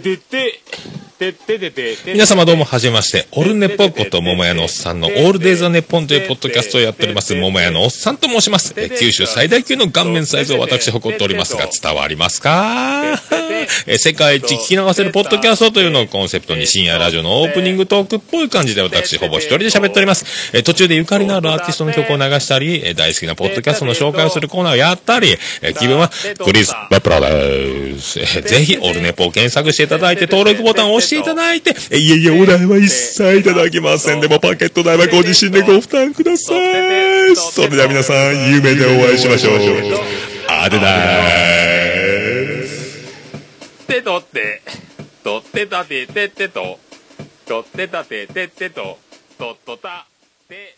ててて、皆様どうもはじめまして、オルネポこと桃屋のおっさんのオールデイザネポンというポッドキャストをやっております、桃屋のおっさんと申します。九州最大級の顔面サイズを私誇っておりますが、伝わりますかえ世界一聞き流せるポッドキャストというのをコンセプトに深夜ラジオのオープニングトークっぽい感じで私ほぼ一人で喋っております。え途中でゆかりのあるアーティストの曲を流したり、え大好きなポッドキャストの紹介をするコーナーをやったり、え気分はクリス・バプラです。ぜひ、オルネポを検索していただいて、登録ボタンを押していただいて、えいえいえ、お代は一切いただきません。でも、パケット代はご自身でご負担ください。それでは皆さん、夢でお会いしましょう。あでだーす。てとって、とってたててってと、とってたててってと、とっとた、て、